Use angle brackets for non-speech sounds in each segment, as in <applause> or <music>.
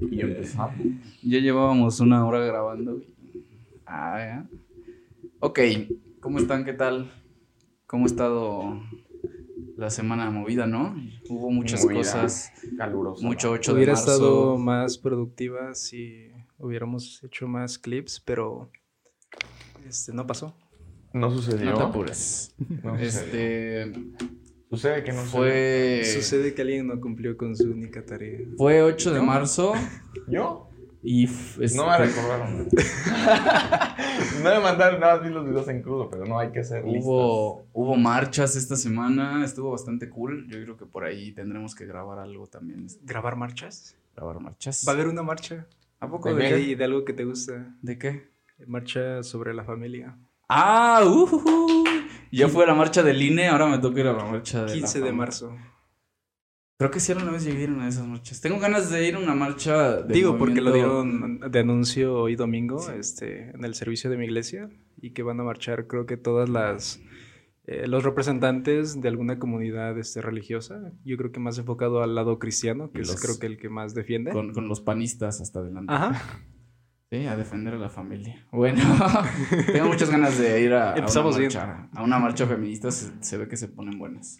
Y empezamos. Ya llevábamos una hora grabando. Ah, ya. Ok, ¿cómo están? ¿Qué tal? ¿Cómo ha estado la semana movida, no? Hubo muchas Movida, cosas. Caluroso. Mucho 8 de Hubiera marzo. estado más productiva si hubiéramos hecho más clips, pero este no pasó. No sucedió. No te apures. No sucedió. Este. Sucede que no Fue. Sucede que alguien no cumplió con su única tarea. Fue 8 de marzo. ¿Yo? Y. es- No me recordaron. <laughs> no me mandaron nada, vi los videos en crudo, pero no hay que hacer listas. Hubo, hubo marchas esta semana, estuvo bastante cool. Yo creo que por ahí tendremos que grabar algo también. ¿Grabar marchas? Grabar marchas. ¿Va a haber una marcha? ¿A poco ¿De de de algo que te gusta? ¿De qué? Marcha sobre la familia. Ah, uh, ya fue la marcha del INE, ahora me toca ir a la marcha de la 15 de marzo. Creo que sí alguna vez llegué a ir a una de esas marchas. Tengo ganas de ir a una marcha de Digo, porque lo dieron de anuncio hoy domingo este, en el servicio de mi iglesia y que van a marchar creo que todas las... eh, los representantes de alguna comunidad este, religiosa, yo creo que más enfocado al lado cristiano, que es creo que el que más defiende. con, con los panistas hasta adelante. Ajá. <laughs> Sí, a defender a la familia. Bueno, <laughs> tengo muchas ganas de ir a, a una marcha. A una marcha feminista se, se ve que se ponen buenas.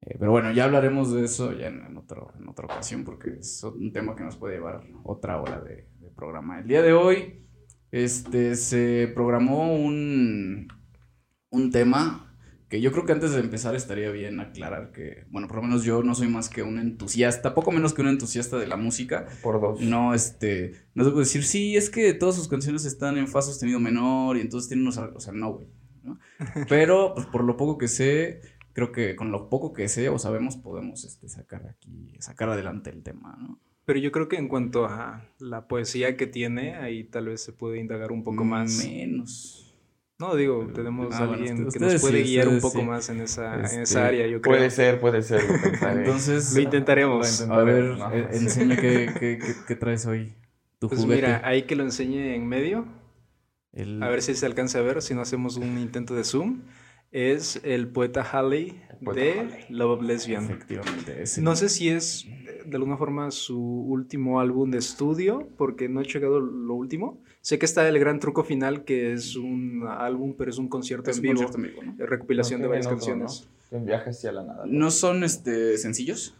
Eh, pero bueno, ya hablaremos de eso ya en, en otro, en otra ocasión porque es un tema que nos puede llevar otra hora de, de programa. El día de hoy este, se programó un, un tema que yo creo que antes de empezar estaría bien aclarar que, bueno, por lo menos yo no soy más que un entusiasta, poco menos que un entusiasta de la música. Por dos. No, este, no te puedo decir, sí, es que todas sus canciones están en fa sostenido menor y entonces tienen unos, o sea, no, güey, ¿no? <laughs> Pero, pues, por lo poco que sé, creo que con lo poco que sé o sabemos podemos, este, sacar aquí, sacar adelante el tema, ¿no? Pero yo creo que en cuanto a la poesía que tiene, ahí tal vez se puede indagar un poco más. Menos. No, digo, tenemos Ah, a bueno, alguien ustedes- que nos puede sí, guiar un poco sí. más en esa, en Este, esa área, yo creo. Puede ser, puede ser. lo. <laughs> Entonces, Lo intentaremos. Lo a ver, No. eh, enseña qué, qué, qué- qué traes hoy, tu Pues juguete. mira, ahí que lo enseñe en medio, El- a ver si se alcanza a ver, si no hacemos un intento de zoom, es el poeta Halley El poeta de Halley. Love of Lesbian. Efectivamente, ese. No sé si es eh, de alguna forma su último álbum de estudio, porque no he checado lo último. Sé que está el gran truco final, que es un álbum, pero es un concierto Es en un vivo, concierto en vivo, ¿no? eh, recopilación No de varias otro, canciones. En viaje hacia la nada. ¿No son, este, sencillos?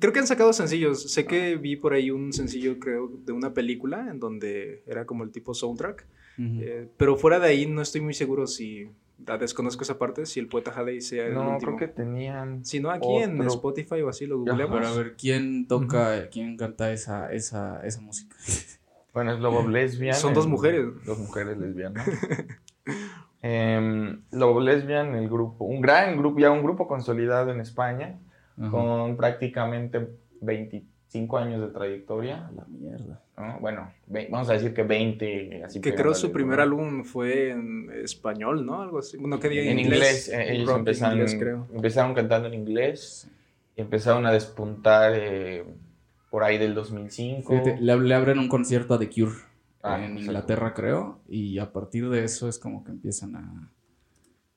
Creo que han sacado sencillos. Sé que vi por ahí un sencillo, creo, de una película en donde era como el tipo soundtrack. Eh, pero fuera de ahí no estoy muy seguro si ah, desconozco esa parte, si el poeta Halley sea el No, último. creo que tenían. Si no, aquí en. Spotify o así lo googleamos. Pero a ver, ¿quién toca, quién canta esa, esa, esa música? <laughs> Bueno, es Lobo Lesbian. Son dos mujeres. Dos mujeres lesbianas. <laughs> Em, Lobo Lesbian, el grupo, un gran grupo, ya un grupo consolidado en España, Ajá. con prácticamente 25 años de trayectoria. La mierda. ¿no? Bueno, ve- vamos a decir que 20, así Que creo su primer álbum fue en español, ¿no? Algo así. Bueno, que diga En inglés, eh, ellos en empezaron, inglés, creo. empezaron cantando en inglés, empezaron a despuntar eh, por ahí del 2005. Fíjate, le, le abren un concierto a The Cure Ah, en. Inglaterra, creo, y a partir de eso es como que empiezan a,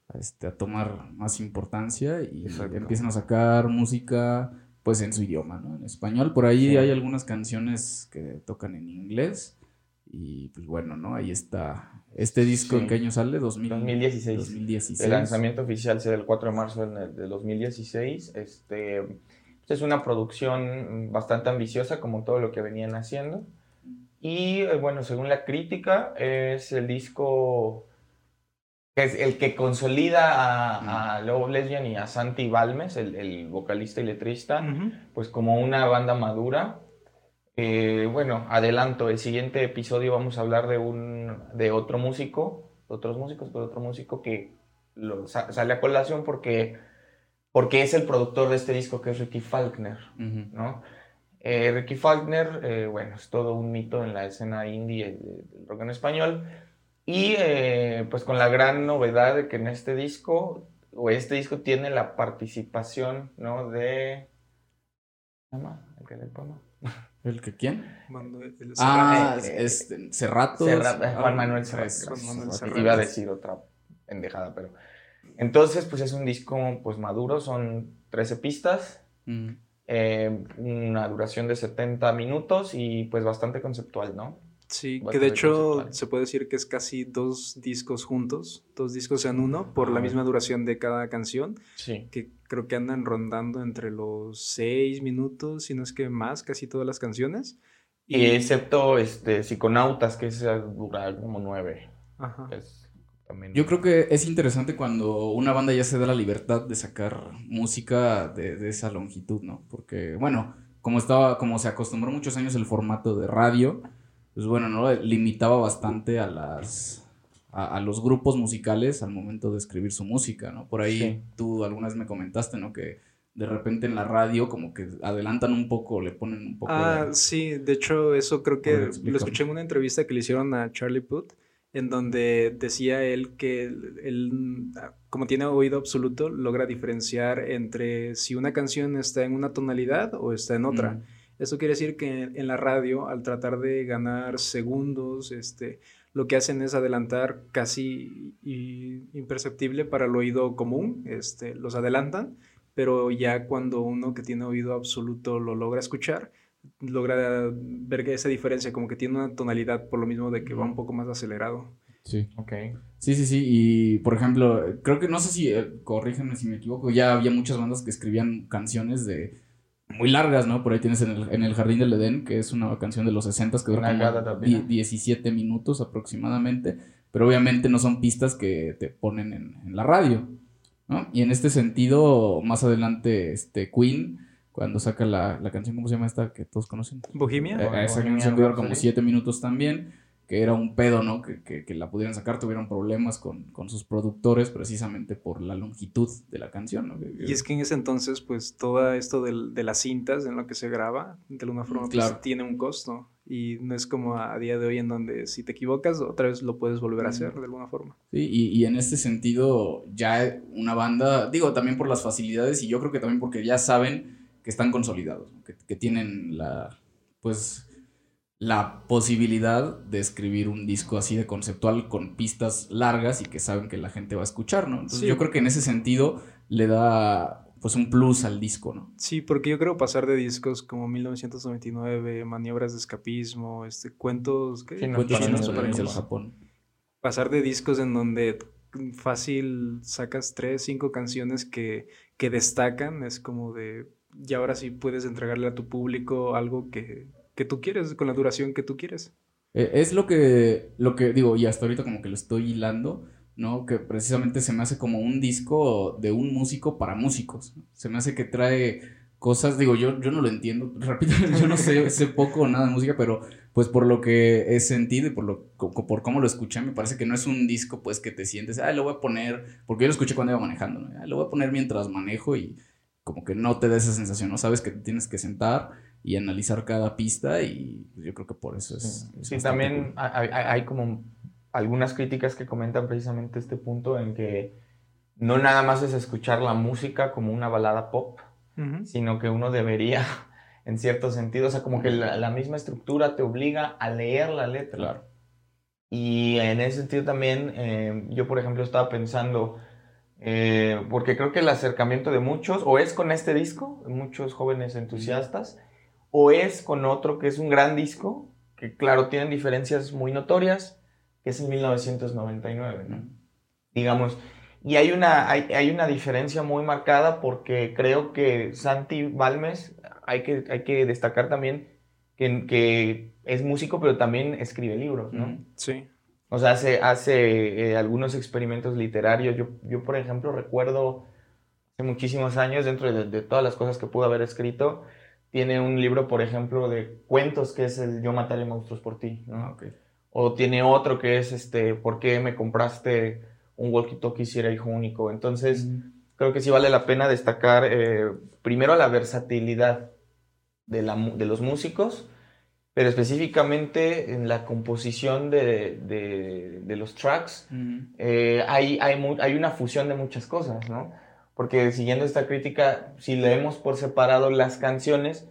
a, este, a tomar más importancia y Exacto. empiezan a sacar música pues en su idioma, ¿no? En español. Por ahí Sí. hay algunas canciones que tocan en inglés y pues bueno, ¿no? Ahí está. ¿Este disco Sí. en qué año sale? 2000, 2016. 2016. El lanzamiento oficial será el 4 de marzo del 2016. Este, es una producción bastante ambiciosa como todo lo que venían haciendo. Y eh, bueno, según la crítica, es el disco que es el que consolida a, a Lobo Lesbian y a Santi Balmes, el, el vocalista y letrista, pues como una banda madura. Eh, bueno, adelanto, el siguiente episodio vamos a hablar de un de otro músico, otros músicos, pero otro músico que lo, sa- sale a colación porque, porque es el productor de este disco que es Ricky Faulkner, Ujú. ¿no? Eh, Ricky Faulkner, eh, bueno, es todo un mito en la escena indie eh, del rock en español y eh, pues con la gran novedad de que en este disco, o este disco tiene la participación, ¿no? De... ¿Cómo se llama? ¿El que el poema? ¿El que quién? El- Ah, eh, este, Cerrato. Eh, Juan Manuel Serrat. Serrat. Juan Manuel. Serrat. Iba a decir otra pendejada, pero... Entonces, pues es un disco pues maduro, son 13 pistas. Mm. eh, una duración de 70 minutos y pues bastante conceptual, ¿no? Sí, que de hecho se puede decir que es casi dos discos juntos, dos discos en uno, por la misma duración de cada canción. Sí. Que creo que andan rondando entre los seis minutos, si no es que más, casi todas las canciones. Y, excepto este, Psiconautas, que es dura como nueve. Ajá. Yo creo que es interesante cuando una banda ya se da la libertad de sacar música de, de esa longitud, ¿no? Porque, bueno, como estaba, como se acostumbró muchos años el formato de radio, pues bueno, ¿no? Limitaba bastante a las a, los grupos musicales al momento de escribir su música, ¿no? Por ahí tú alguna vez me comentaste, ¿no? Que de repente en la radio como que adelantan un poco, le ponen un poco... Ah, sí, de hecho eso creo que lo escuché en una entrevista que le hicieron a Charlie Puth, en donde decía él que él, como tiene oído absoluto, logra diferenciar entre si una canción está en una tonalidad o está en otra. Mm. Eso quiere decir que en la radio, al tratar de ganar segundos, este, lo que hacen es adelantar casi imperceptible para el oído común, este, los adelantan, pero ya cuando uno que tiene oído absoluto lo logra escuchar, logra ver esa diferencia, como que tiene una tonalidad por lo mismo de que va un poco más acelerado. Sí. Ok. Sí, sí, sí. Y por ejemplo, creo que no sé si, eh, corríjanme si me equivoco, ya había muchas bandas que escribían canciones de muy largas, ¿no? Por ahí tienes en el, en el Jardín del Edén, que es una canción de los 60 que dura como 17 minutos aproximadamente, pero obviamente no son pistas que te ponen en, la radio, ¿no? Y en este sentido, más adelante, este Queen, cuando saca la, la canción, ¿cómo se llama esta que todos conocen? Bohemia. Eh, esa canción dura como 7 minutos también que era un pedo, ¿no? Que, que, la pudieran sacar, tuvieron problemas con, con, sus productores precisamente por la longitud de la canción, ¿no? Y es que en ese entonces, pues, todo esto de, de las cintas en lo que se graba, de alguna forma, pues, tiene un costo. Y no es como a, día de hoy en donde si te equivocas, otra vez lo puedes volver a hacer de alguna forma. Sí, y, y en este sentido, ya una banda, digo, también por las facilidades y yo creo que también porque ya saben que están consolidados, que, que tienen la, pues la posibilidad de escribir un disco así de conceptual con pistas largas y que saben que la gente va a escuchar, ¿no? Entonces yo creo que en ese sentido le da pues un plus al disco, ¿no? Sí, porque yo creo pasar de discos como 1999, maniobras de escapismo, este cuentos, ¿qué? cuentos chinos Japón. Pasar de discos en donde fácil sacas tres, cinco canciones que, que destacan, es como de y ahora sí puedes entregarle a tu público algo que que tú quieres, con la duración que tú quieres. Eh, es lo que, lo que digo, y hasta ahorita como que lo estoy hilando, ¿no? Que precisamente se me hace como un disco de un músico para músicos. Se me hace que trae cosas, digo, yo, yo no lo entiendo, <laughs> repito, yo no sé, sé poco o nada de música, pero pues por lo que he sentido y por, lo, por cómo lo escuché, me parece que no es un disco pues que te sientes, ah, lo voy a poner, porque yo lo escuché cuando iba manejando, ¿no? Lo voy a poner mientras manejo y como que no te da esa sensación, ¿no? Sabes que te tienes que sentar y analizar cada pista y pues, yo creo que por eso es... Sí, también hay, como algunas críticas que comentan precisamente este punto en que no nada más es escuchar la música como una balada pop, sino que uno debería, <laughs> en cierto sentido, o sea, como que la, misma estructura te obliga a leer la letra. Claro. Y en ese sentido también, eh, yo por ejemplo estaba pensando, eh, porque creo que el acercamiento de muchos, o es con este disco, muchos jóvenes entusiastas, o es con otro que es un gran disco, que claro, tienen diferencias muy notorias, que es en 1999, ¿no? Digamos, y hay una, hay, una diferencia muy marcada porque creo que Santi Balmes, hay que, hay que destacar también que, que es músico, pero también escribe libros, ¿no? Sí. O sea, hace, hace eh, algunos experimentos literarios. Yo, yo, por ejemplo, recuerdo hace muchísimos años, dentro de, de todas las cosas que pudo haber escrito, tiene un libro, por ejemplo, de cuentos que es el Yo mataré monstruos por ti, ¿no? O tiene otro que es este, ¿por qué me compraste un walkie-talkie si era hijo único? Entonces, creo que sí vale la pena destacar eh, primero la versatilidad de, la, de, los músicos, pero específicamente en la composición de, de, de los tracks, eh, hay, hay, hay, una fusión de muchas cosas, ¿no? porque siguiendo esta crítica, si leemos por separado las canciones,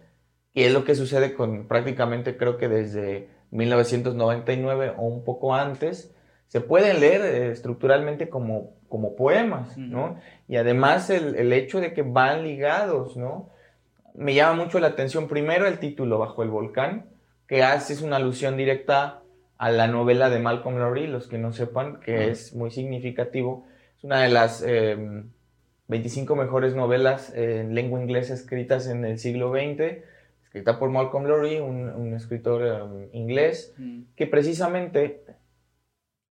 que es lo que sucede con prácticamente creo que desde 1999 o un poco antes, se pueden leer eh, estructuralmente como, como poemas, ¿no? Y además el, el, hecho de que van ligados, ¿no? me llama mucho la atención primero el título Bajo el Volcán, que hace es una alusión directa a la novela de Malcolm Lowry, los que no sepan, que es muy significativo. Es una de las 25 em, mejores novelas en lengua inglesa escritas en el siglo XX, escrita por Malcolm Lowry, un, escritor em, inglés, mm. que precisamente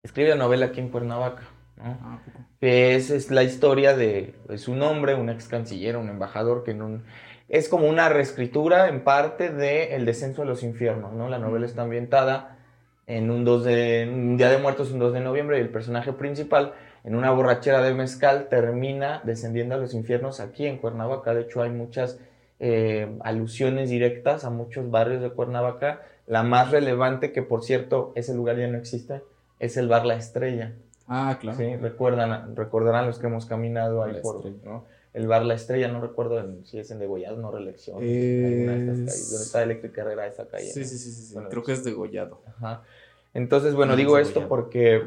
escribe la novela aquí en Cuernavaca. Ah, que es, la historia de un hombre, un ex canciller, un embajador que no es como una reescritura en parte de El descenso de los infiernos, ¿no? La novela está ambientada en un, 2 de, un día de muertos, un 2 de noviembre, y el personaje principal, en una borrachera de mezcal, termina descendiendo a los infiernos aquí en Cuernavaca. De hecho, hay muchas eh, alusiones directas a muchos barrios de Cuernavaca. La más relevante, que por cierto, ese lugar ya no existe, es el bar La Estrella. Ah, claro. Sí, recuerdan, recordarán los que hemos caminado ahí por, ¿no? El bar La Estrella, no recuerdo si es en Degollado, no reelección. Es... ¿Dónde está Eléctrica Herrera esa calle? Sí, sí, sí, sí, creo que es Degollado. Ajá. Entonces, bueno, digo esto porque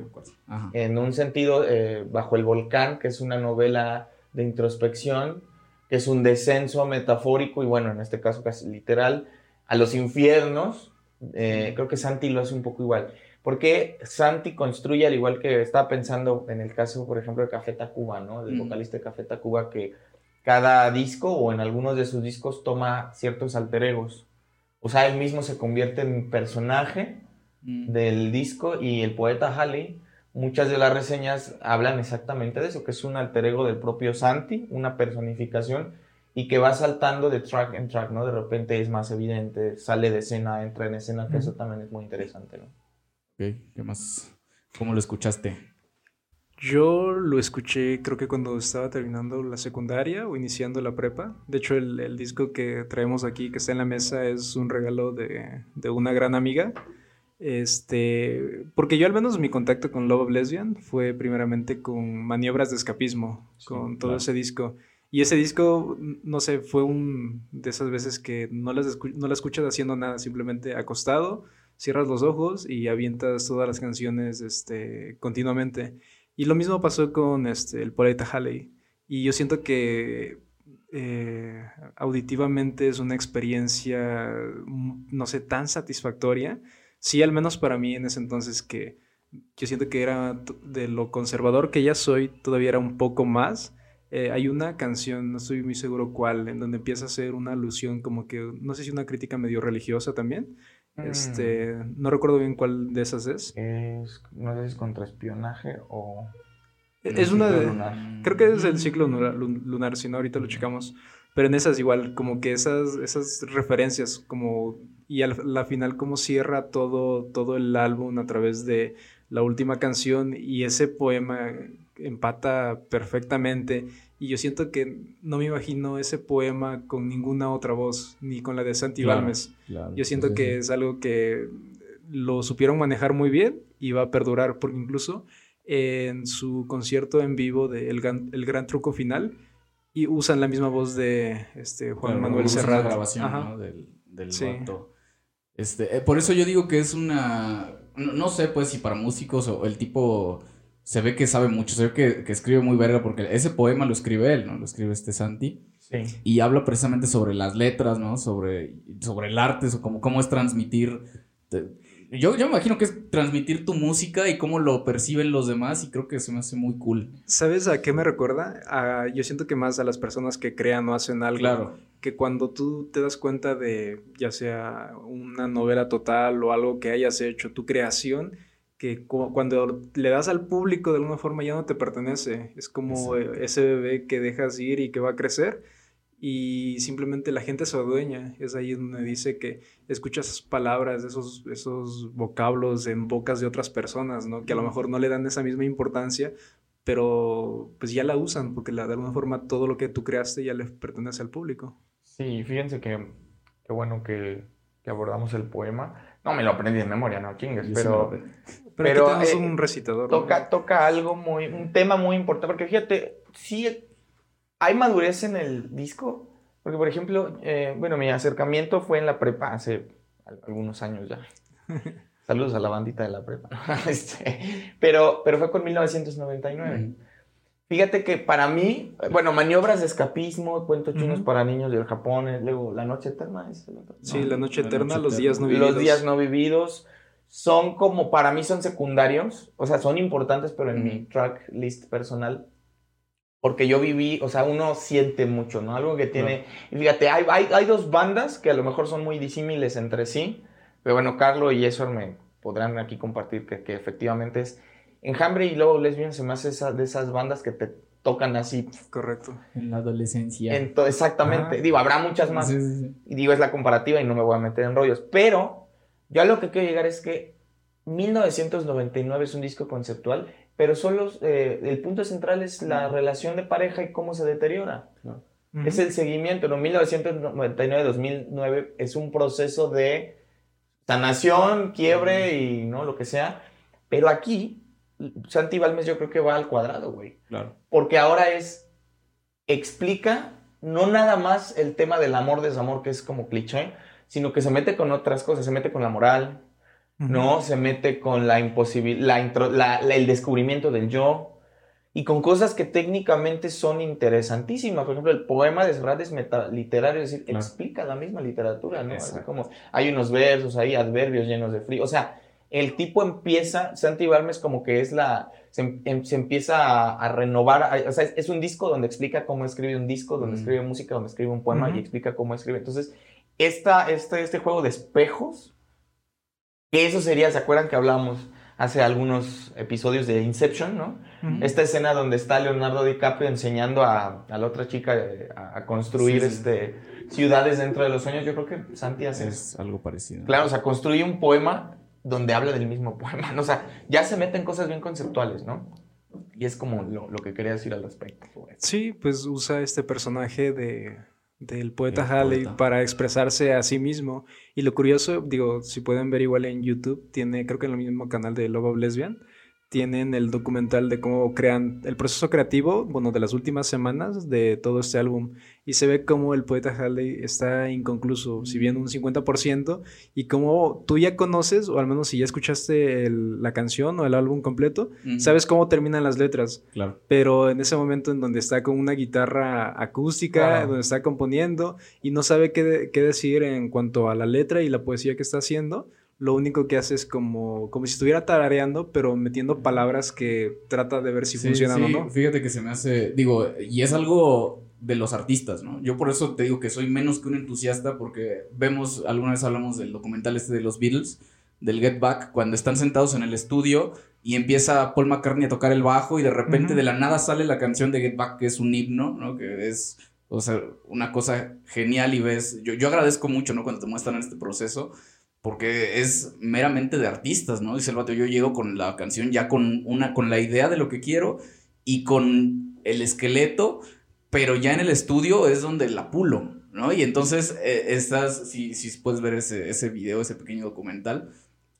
en un sentido, eh, Bajo el Volcán, que es una novela de introspección, que es un descenso metafórico y bueno, en este caso casi literal, a los infiernos, eh, creo que Santi lo hace un poco igual. Porque Santi construye, al igual que estaba pensando en el caso, por ejemplo, de Café Tacuba, ¿no? Del vocalista de Café Tacuba, que cada disco o en algunos de sus discos toma ciertos alter egos. O sea, él mismo se convierte en personaje del disco y el poeta Halley, muchas de las reseñas hablan exactamente de eso, que es un alter ego del propio Santi, una personificación y que va saltando de track en track, ¿no? De repente es más evidente, sale de escena, entra en escena, que eso también es muy interesante, ¿no? ¿Qué más? ¿Cómo lo escuchaste? Yo lo escuché creo que cuando estaba terminando la secundaria o iniciando la prepa. De hecho, el, disco que traemos aquí, que está en la mesa, es un regalo de, de, una gran amiga. Este, porque yo al menos mi contacto con Love of Lesbian fue primeramente con Maniobras de Escapismo, con todo ese disco. Y ese disco, no sé, fue un de esas veces que no, las no la escuchas haciendo nada, simplemente acostado, cierras los ojos y avientas todas las canciones este, continuamente. Y lo mismo pasó con este, el poeta Halley. Y yo siento que eh, auditivamente es una experiencia, mm, no sé, tan satisfactoria. Sí, al menos para mí en ese entonces que yo siento que era de lo conservador que ya soy, todavía era un poco más. Eh, hay una canción, no estoy muy seguro cuál, en donde empieza a hacer una alusión como que, no sé si una crítica medio religiosa también, este, mm. no recuerdo bien cuál de esas es. es no sé si es contra espionaje o... Es una de... Creo que es el ciclo lunar, si no, ahorita lo checamos. Pero en esas igual, como que esas, esas referencias, como... Y al la final como cierra todo, todo el álbum a través de la última canción y ese poema empata perfectamente y yo siento que no me imagino ese poema con ninguna otra voz, ni con la de Santi Balmes. yo siento que es algo que lo supieron manejar muy bien y va a perdurar, porque incluso en su concierto en vivo de El, Gran, Truco Final, y usan la misma voz de este, Juan Manuel Serrat. grabación del, del Este, eh, por eso yo digo que es una, no, no, sé pues si para músicos o el tipo se ve que sabe mucho, se ve que, escribe muy verga, porque ese poema lo escribe él, ¿no? Lo escribe este Santi. Sí. Y habla precisamente sobre las letras, ¿no? Sobre, sobre el arte, o cómo, cómo es transmitir. Yo, yo me imagino que es transmitir tu música y cómo lo perciben los demás, y creo que se me hace muy cool. ¿Sabes a qué me recuerda? yo siento que más a las personas que crean o hacen algo. Claro. Que cuando tú te das cuenta de, ya sea una novela total o algo que hayas hecho, tu creación que cuando le das al público de alguna forma ya no te pertenece. Es como ese bebé que dejas ir y que va a crecer y simplemente la gente se adueña. Es ahí donde dice que escuchas esas palabras, esos, esos vocablos en bocas de otras personas, ¿no? Que a lo mejor no le dan esa misma importancia, pero pues ya la usan porque la, de alguna forma todo lo que tú creaste ya le pertenece al público. Sí, fíjense que, qué bueno que, que abordamos el poema. No me lo aprendí de memoria, no chingues, pero... Pero, es eh, un recitador. Toca, toca algo muy, un tema muy importante, porque fíjate, sí hay madurez en el disco, porque por ejemplo, eh, bueno, mi acercamiento fue en la prepa hace algunos años ya. <laughs> Saludos a la bandita de la prepa. <laughs> Este, pero, pero fue con 1999. Fíjate que para mí, bueno, maniobras de escapismo, cuentos chinos Ujú. para niños del Japón, luego La Noche Eterna. ¿es el otro? Sí, No. la noche La eterna, noche los días no eterna. vividos. Los días no vividos son como, para mí son secundarios, o sea, son importantes, pero en mi track list personal, porque yo viví, o sea, uno siente mucho, ¿no? Algo que tiene, y fíjate, hay, hay, hay dos bandas que a lo mejor son muy disímiles entre sí, pero bueno, Carlo y Esor me podrán aquí compartir que, que efectivamente es Enjambre y Lobo Lesbian se me hace esa, de esas bandas que te tocan así, Correcto. En la adolescencia. en exactamente, Ajá. digo, habrá muchas más, Sí, sí, sí. y digo, es la comparativa y no me voy a meter en rollos. Pero yo a lo que quiero llegar es que 1999 es un disco conceptual, pero solo eh, el punto central es la relación de pareja y cómo se deteriora. Ujú. Es el seguimiento, ¿no? 1999-2009 es un proceso de sanación, quiebre y no lo que sea. Pero aquí, Santi Balmes yo creo que va al cuadrado, güey. Claro. Porque ahora es, explica no nada más el tema del amor, desamor, que es como cliché, sino que se mete con otras cosas, se mete con la moral, Ujú. ¿no? Se mete con la imposibilidad, el descubrimiento del yo, y con cosas que técnicamente son interesantísimas. Por ejemplo, el poema de Seurat es metaliterario, es decir, Claro. explica la misma literatura, ¿no? Así como hay unos versos, hay adverbios llenos de frío. O sea, el tipo empieza, Santi Balmes como que es la, se, em- em- se empieza a, a renovar, a- o sea, es, es un disco donde explica cómo escribe un disco, donde Mm. escribe música, donde escribe un poema Ujú. y explica cómo escribe. Entonces, esta, este, este juego de espejos, que eso sería, ¿se acuerdan que hablábamos hace algunos episodios de Inception, ¿no? Esta escena donde está Leonardo DiCaprio enseñando a, a la otra chica eh, a, a construir Sí, sí. Este, ciudades dentro de los sueños, yo creo que Santi hace. Es algo parecido. Claro, o sea, construye un poema donde habla del mismo poema, ¿no? O sea, ya se meten cosas bien conceptuales, ¿no? Y es como lo, lo que quería decir al respecto. Sí, pues usa este personaje de, del poeta El Halley poeta. para expresarse a sí mismo. Y lo curioso, digo, si pueden ver igual en YouTube, tiene, creo que en el mismo canal de Love of Lesbian, tienen el documental de cómo crean el proceso creativo, bueno, de las últimas semanas de todo este álbum. Y se ve cómo el poeta Halley está inconcluso, si bien un 50%, y cómo tú ya conoces, o al menos si ya escuchaste el- la canción o el álbum completo, Ujú. sabes cómo terminan las letras Claro. pero en ese momento en donde está con una guitarra acústica, Claro. donde está componiendo y no sabe qué, qué decir en cuanto a la letra y la poesía que está haciendo, lo único que hace es como, como si estuviera tarareando, pero metiendo palabras que trata de ver si Sí, funcionan sí, o no. Fíjate que se me hace, digo, y es algo de los artistas, ¿no? Yo por eso te digo que soy menos que un entusiasta porque vemos, alguna vez hablamos del documental este de los Beatles, del Get Back, cuando están sentados en el estudio y empieza Paul McCartney a tocar el bajo y de repente de la nada sale la canción de Get Back que es un himno, ¿no? Que es, o sea, una cosa genial y ves, yo, yo agradezco mucho, ¿no? Cuando te muestran este proceso. Porque es meramente de artistas, ¿no? Dice el vato, yo llego con la canción ya con una, con la idea de lo que quiero y con el esqueleto, pero ya en el estudio es donde la pulo, ¿no? Y entonces eh, estás, si, si puedes ver ese, ese video, ese pequeño documental,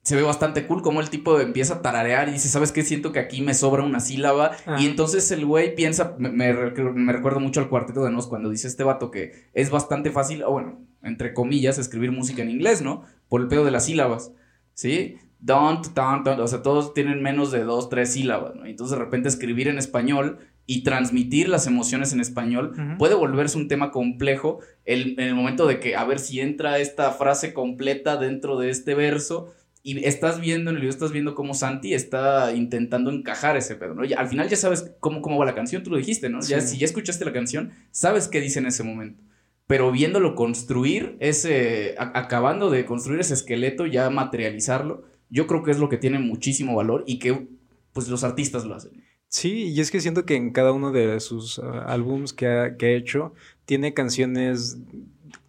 se ve bastante cool como el tipo empieza a tararear y dice, ¿sabes qué? Siento que aquí me sobra una sílaba. Ah. Y entonces el güey piensa, me, me, me recuerdo mucho al cuarteto de Nos cuando dice este vato que es bastante fácil, o bueno, entre comillas, escribir música en inglés, ¿no? Por el pedo de las sílabas, ¿sí? Don't, don't, don't, o sea, todos tienen menos de dos, tres sílabas, ¿no? Entonces de repente escribir en español y transmitir las emociones en español puede volverse un tema complejo el- en el momento de que a ver si entra esta frase completa dentro de este verso y estás viendo en el video, estás viendo cómo Santi está intentando encajar ese pedo, ¿no? Y al final ya sabes cómo, cómo va la canción, tú lo dijiste, ¿no? Ya, si ya escuchaste la canción, sabes qué dice en ese momento. Pero viéndolo construir, ese, a- acabando de construir ese esqueleto, ya materializarlo, yo creo que es lo que tiene muchísimo valor y que pues los artistas lo hacen. Sí, y es que siento que en cada uno de sus ah, álbums que ha, que ha hecho tiene canciones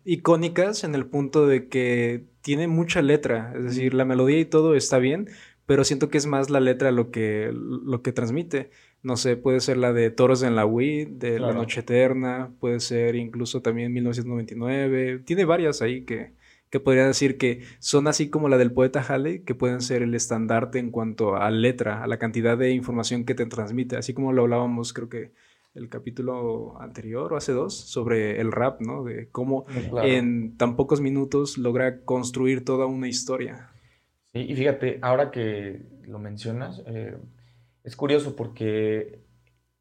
icónicas en el punto de que tiene mucha letra, es decir, la melodía y todo está bien, pero siento que es más la letra lo que, lo que transmite. No sé, puede ser la de Toros en la Wii, de La. Noche Eterna, puede ser incluso también 1999, tiene varias ahí que, que podría decir que son así como la del poeta Halley, que pueden ser el estandarte en cuanto a letra, a la cantidad de información que te transmite, así como lo hablábamos creo que el capítulo anterior o hace dos, sobre el rap, ¿no? De cómo Claro. en tan pocos minutos logra construir toda una historia. Sí, y fíjate, ahora que lo mencionas, eh, es curioso porque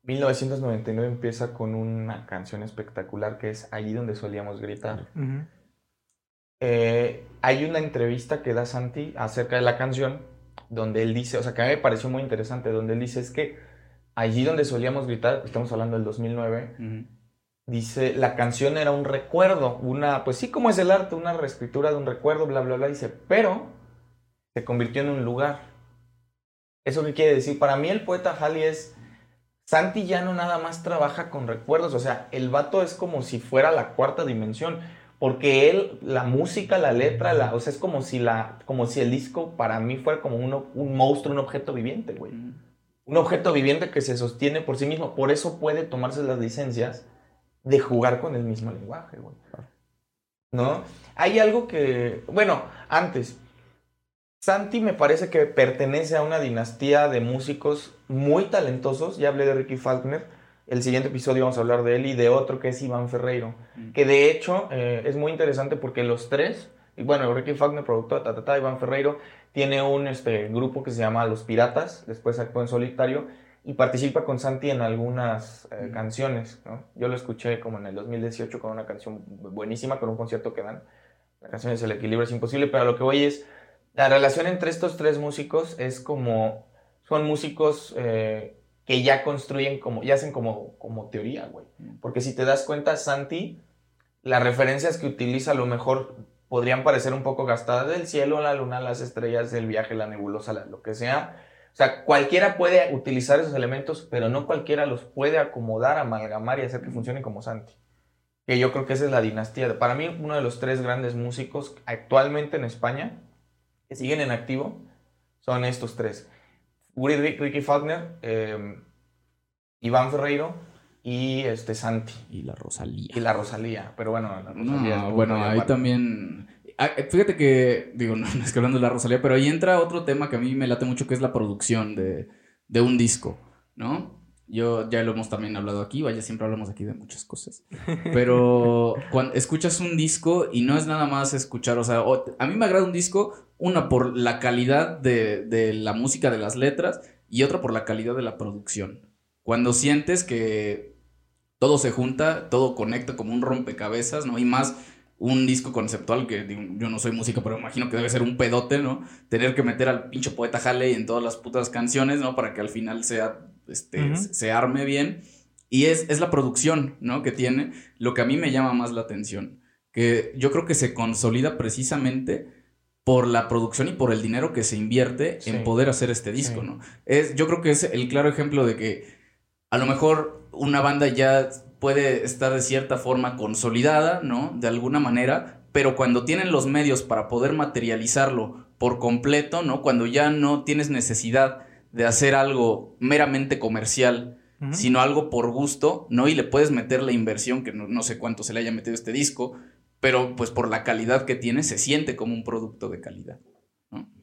1999 empieza con una canción espectacular que es Allí donde solíamos gritar. Eh, hay una entrevista que da Santi acerca de la canción donde él dice, o sea, que a mí me pareció muy interesante, donde él dice es que allí donde solíamos gritar, estamos hablando del 2009, Ujú. dice, la canción era un recuerdo, una, pues sí, como es el arte, una reescritura de un recuerdo, bla, bla, bla, dice, pero se convirtió en un lugar. ¿Eso qué quiere decir? Para mí el poeta Halley es, Santi ya no nada más trabaja con recuerdos, o sea, el vato es como si fuera la cuarta dimensión, porque él, la música, la letra, la, o sea, es como si, la, como si el disco para mí fuera como uno- un monstruo, un objeto viviente, güey un objeto viviente que se sostiene por sí mismo. Por eso puede tomarse las licencias de jugar con el mismo lenguaje, güey. ¿No? Hay algo que, bueno, antes, Santi me parece que pertenece a una dinastía de músicos muy talentosos. Ya hablé de Ricky Faulkner. El siguiente episodio vamos a hablar de él y de otro que es Iván Ferreiro. Mm. Que de hecho eh, es muy interesante porque los tres, y bueno, Ricky Faulkner, productor, ta, ta, ta, Iván Ferreiro, tiene un este, grupo que se llama Los Piratas, después actúa en solitario y participa con Santi en algunas eh, Mm. canciones. ¿no? Yo lo escuché como en el 2018 con una canción buenísima, con un concierto que dan. La canción es El equilibrio es imposible, pero a lo que voy es, la relación entre estos tres músicos es como, son músicos eh, que ya construyen como, ya hacen como, como teoría, güey. Porque si te das cuenta, Santi, las referencias que utiliza a lo mejor podrían parecer un poco gastadas del cielo, la luna, las estrellas, el viaje, la nebulosa, la- lo que sea. O sea, cualquiera puede utilizar esos elementos, pero no cualquiera los puede acomodar, amalgamar y hacer que funcionen como Santi. Que yo creo que esa es la dinastía. Para mí, uno de los tres grandes músicos actualmente en España que siguen en activo son estos tres. Uri Rick- Ricky Faulkner, eh, Iván Ferreiro y este Santi. Y la Rosalía. Y la Rosalía. Pero bueno, la Rosalía No, bueno, ahí también. Ah, eh, Fíjate que, digo, <laughs> no, no es que hablando de la Rosalía, pero ahí entra otro tema que a mí me late mucho, que es la producción de, de un disco, ¿no? Yo ya lo hemos también hablado aquí, vaya, siempre hablamos aquí de muchas cosas. Pero <laughs> cuando escuchas un disco y no es nada más escuchar, o sea, o- a mí me agrada un disco, una por la calidad de, de la música, de las letras, y otra por la calidad de la producción. Cuando sientes que todo se junta, todo conecta como un rompecabezas, ¿no? Y más un disco conceptual que digo, yo no soy músico, pero imagino que debe ser un pedote, ¿no? Tener que meter al pinche poeta Halley en todas las putas canciones, ¿no? Para que al final sea, este, se, se arme bien. Y es, es la producción, ¿no? Que tiene lo que a mí me llama más la atención. Que yo creo que se consolida precisamente por la producción y por el dinero que se invierte Sí. en poder hacer este disco, Sí. ¿no? Es, yo creo que es el claro ejemplo de que a lo mejor una banda ya puede estar de cierta forma consolidada, ¿no? De alguna manera, pero cuando tienen los medios para poder materializarlo por completo, ¿no? Cuando ya no tienes necesidad de hacer algo meramente comercial, sino algo por gusto, ¿no? Y le puedes meter la inversión, que no, no sé cuánto se le haya metido este disco, pero pues por la calidad que tiene, se siente como un producto de calidad.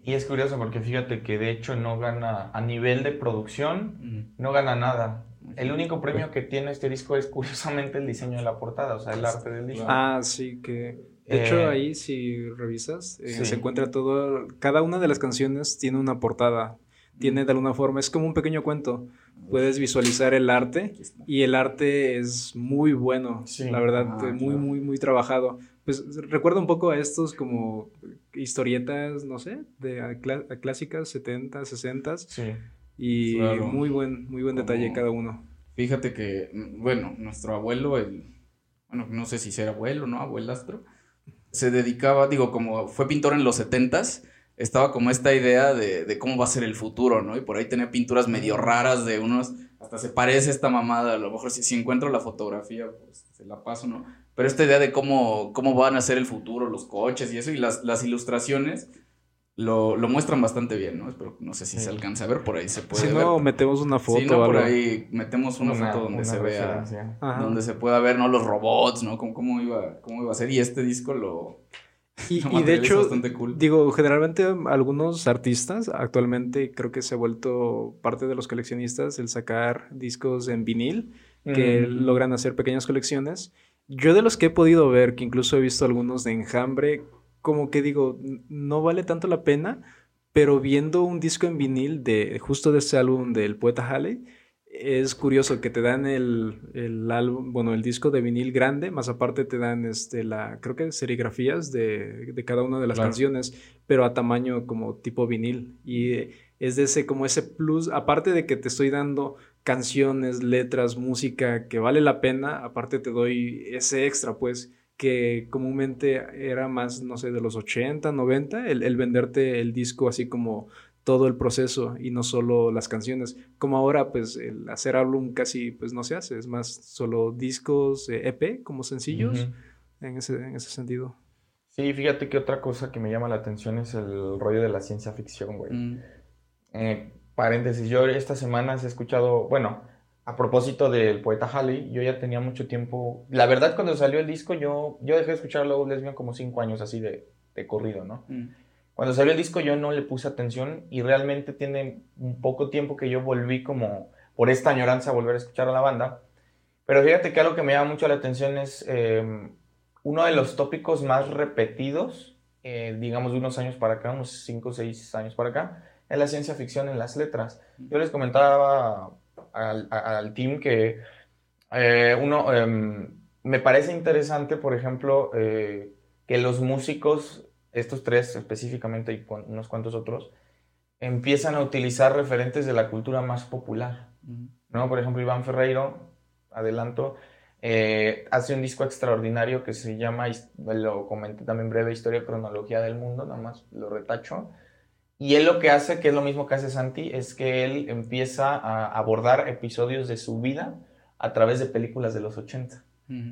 Y es curioso porque fíjate que de hecho no gana a nivel de producción, no gana nada. El único premio que tiene este disco es curiosamente el diseño de la portada, o sea, el arte del disco. Ah, sí, que... De Eh, hecho, ahí si revisas, eh, sí. se encuentra todo... Cada una de las canciones tiene una portada. Tiene de alguna forma, es como un pequeño cuento. Puedes visualizar el arte y el arte es muy bueno, Sí. la verdad, Ah, muy, claro. muy, muy trabajado. Pues recuerda un poco a estos como historietas, no sé, de a clá- a clásicas, 70, 60 Sí. y Claro. muy buen, muy buen detalle Como- cada uno. Fíjate que, mm, bueno, nuestro abuelo, el, bueno, no sé si será abuelo, ¿no? Abuelastro, se dedicaba, digo, como fue pintor en los setentas, estaba como esta idea de, de cómo va a ser el futuro, ¿no? Y por ahí tenía pinturas medio raras de unos, hasta se parece esta mamada, a lo mejor si, si encuentro la fotografía, pues se la paso, ¿no? Pero esta idea de cómo, cómo van a ser el futuro, los coches y eso, y las, las ilustraciones lo, lo muestran bastante bien, ¿no? Espero, no sé si Sí. se alcanza a ver, por ahí se puede Si ver. no, metemos una foto Si no, por algo. ahí metemos una, foto donde una se vea. Ajá. donde se pueda ver, ¿no? Los robots, ¿no? Cómo, cómo iba, cómo iba a ser. Y este disco lo, <laughs> Y, de hecho, cool. digo, generalmente algunos artistas actualmente creo que se ha vuelto parte de los coleccionistas el sacar discos en vinil que Mm. logran hacer pequeñas colecciones. Yo de los que he podido ver, que incluso he visto algunos de enjambre, como que digo, no vale tanto la pena, pero viendo un disco en vinil de justo de ese álbum del poeta Halley, es curioso que te dan el, el álbum, bueno, el disco de vinil grande, más aparte te dan este la, creo que serigrafías de, de cada una de las Claro. canciones, pero a tamaño como tipo vinil. Y es de ese, como ese plus, aparte de que te estoy dando canciones, letras, música que vale la pena, aparte te doy ese extra, pues, que comúnmente era más, no sé, de los 80, 90, el, el venderte el disco así como todo el proceso y no solo las canciones. Como ahora, pues el hacer álbum casi pues no se hace, es más solo discos, eh, EP, como sencillos, Ujú. en, ese, en ese sentido. Sí, fíjate que otra cosa que me llama la atención es el rollo de la ciencia ficción, güey. Mm. Eh, paréntesis, yo estas semanas he escuchado, bueno, a propósito del poeta Halley, yo ya tenía mucho tiempo, la verdad cuando salió el disco yo, yo dejé de escuchar Love Lesbian como cinco años así de, de corrido, ¿no? Mm. Cuando salió el disco yo no le puse atención y realmente tiene un poco tiempo que yo volví como por esta añoranza a volver a escuchar a la banda. Pero fíjate que algo que me llama mucho la atención es eh, uno de los tópicos más repetidos, eh, digamos de unos años para acá, unos 5 o 6 años para acá, es la ciencia ficción en las letras. Yo les comentaba al, al team que eh, uno, em, me parece interesante, por ejemplo, eh, que los músicos, estos tres específicamente y cuan- unos cuantos otros, empiezan a utilizar referentes de la cultura más popular. ¿no? Por ejemplo, Iván Ferreiro, adelanto, eh, hace un disco extraordinario que se llama, lo comenté también breve, Historia y Cronología del Mundo, nada más lo retacho. Y él lo que hace, que es lo mismo que hace Santi, es que él empieza a abordar episodios de su vida a través de películas de los 80.